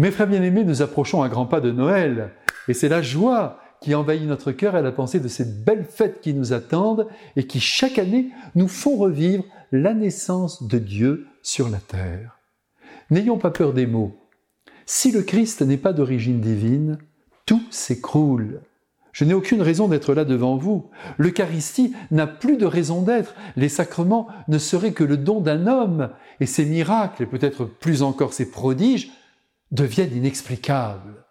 Mes frères bien-aimés, nous approchons à grands pas de Noël, et c'est la joie qui envahit notre cœur à la pensée de ces belles fêtes qui nous attendent et qui chaque année nous font revivre la naissance de Dieu sur la terre. N'ayons pas peur des mots. Si le Christ n'est pas d'origine divine, tout s'écroule. Je n'ai aucune raison d'être là devant vous. L'Eucharistie n'a plus de raison d'être. Les sacrements ne seraient que le don d'un homme, et ses miracles, et peut-être plus encore ses prodiges, deviennent inexplicables.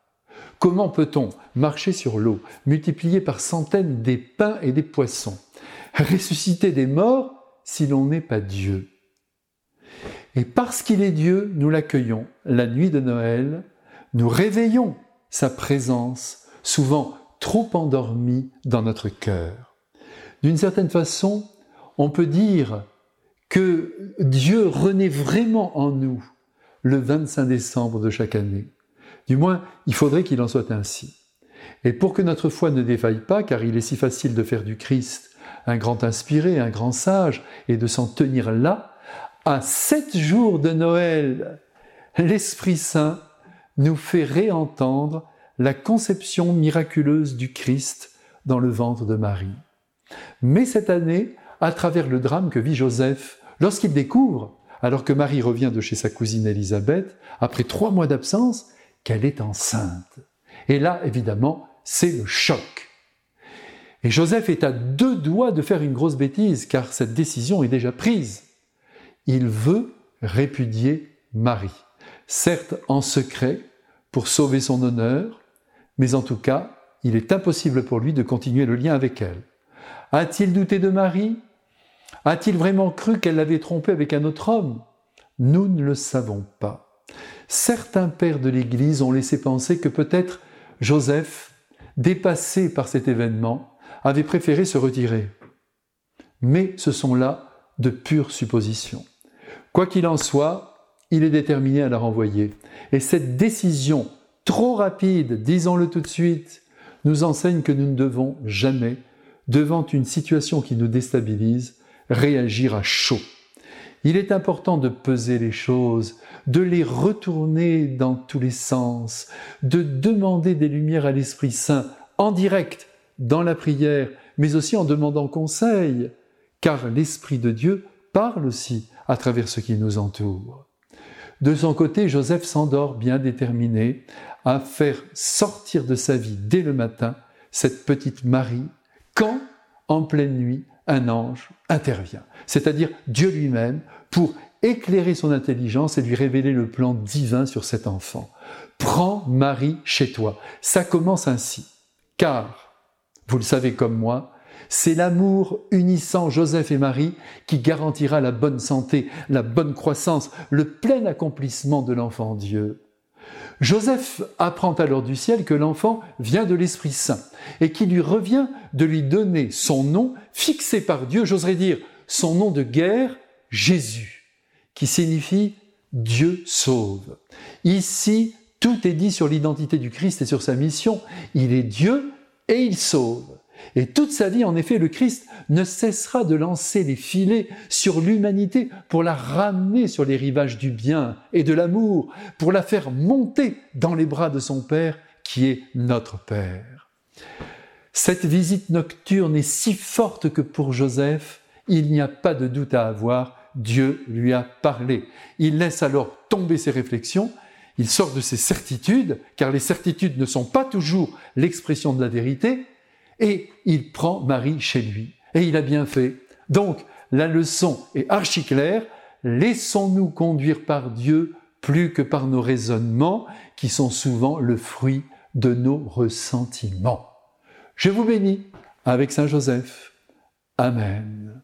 Comment peut-on marcher sur l'eau, multiplier par centaines des pains et des poissons, ressusciter des morts si l'on n'est pas Dieu? Et parce qu'il est Dieu, nous l'accueillons la nuit de Noël, nous réveillons sa présence, souvent trop endormie dans notre cœur. D'une certaine façon, on peut dire que Dieu renaît vraiment en nous le 25 décembre de chaque année. Du moins, il faudrait qu'il en soit ainsi. Et pour que notre foi ne défaille pas, car il est si facile de faire du Christ un grand inspiré, un grand sage, et de s'en tenir là, à sept jours de Noël, l'Esprit Saint nous fait réentendre la conception miraculeuse du Christ dans le ventre de Marie. Mais cette année, à travers le drame que vit Joseph, lorsqu'il découvre alors que Marie revient de chez sa cousine Élisabeth, après trois mois d'absence, qu'elle est enceinte. Et là, évidemment, c'est le choc. Et Joseph est à deux doigts de faire une grosse bêtise, car cette décision est déjà prise. Il veut répudier Marie, certes en secret, pour sauver son honneur, mais en tout cas, il est impossible pour lui de continuer le lien avec elle. A-t-il douté de Marie? A-t-il vraiment cru qu'elle l'avait trompé avec un autre homme? Nous ne le savons pas. Certains pères de l'Église ont laissé penser que peut-être Joseph, dépassé par cet événement, avait préféré se retirer. Mais ce sont là de pures suppositions. Quoi qu'il en soit, il est déterminé à la renvoyer. Et cette décision trop rapide, disons-le tout de suite, nous enseigne que nous ne devons jamais, devant une situation qui nous déstabilise, réagir à chaud. Il est important de peser les choses, de les retourner dans tous les sens, de demander des lumières à l'Esprit Saint en direct dans la prière, mais aussi en demandant conseil, car l'Esprit de Dieu parle aussi à travers ce qui nous entoure. De son côté, Joseph s'endort bien déterminé à faire sortir de sa vie dès le matin cette petite Marie, quand, en pleine nuit, un ange intervient, c'est-à-dire Dieu lui-même, pour éclairer son intelligence et lui révéler le plan divin sur cet enfant. Prends Marie chez toi. Ça commence ainsi. Car, vous le savez comme moi, c'est l'amour unissant Joseph et Marie qui garantira la bonne santé, la bonne croissance, le plein accomplissement de l'enfant Dieu. Joseph apprend alors du ciel que l'enfant vient de l'Esprit Saint et qu'il lui revient de lui donner son nom fixé par Dieu, j'oserais dire son nom de guerre, Jésus, qui signifie Dieu sauve. Ici, tout est dit sur l'identité du Christ et sur sa mission. Il est Dieu et il sauve. Et toute sa vie, en effet, le Christ ne cessera de lancer les filets sur l'humanité pour la ramener sur les rivages du bien et de l'amour, pour la faire monter dans les bras de son Père qui est notre Père. Cette visite nocturne est si forte que pour Joseph, il n'y a pas de doute à avoir, Dieu lui a parlé. Il laisse alors tomber ses réflexions, il sort de ses certitudes, car les certitudes ne sont pas toujours l'expression de la vérité, et il prend Marie chez lui. Et il a bien fait. Donc, la leçon est archi claire. Laissons-nous conduire par Dieu plus que par nos raisonnements, qui sont souvent le fruit de nos ressentiments. Je vous bénis avec Saint Joseph. Amen.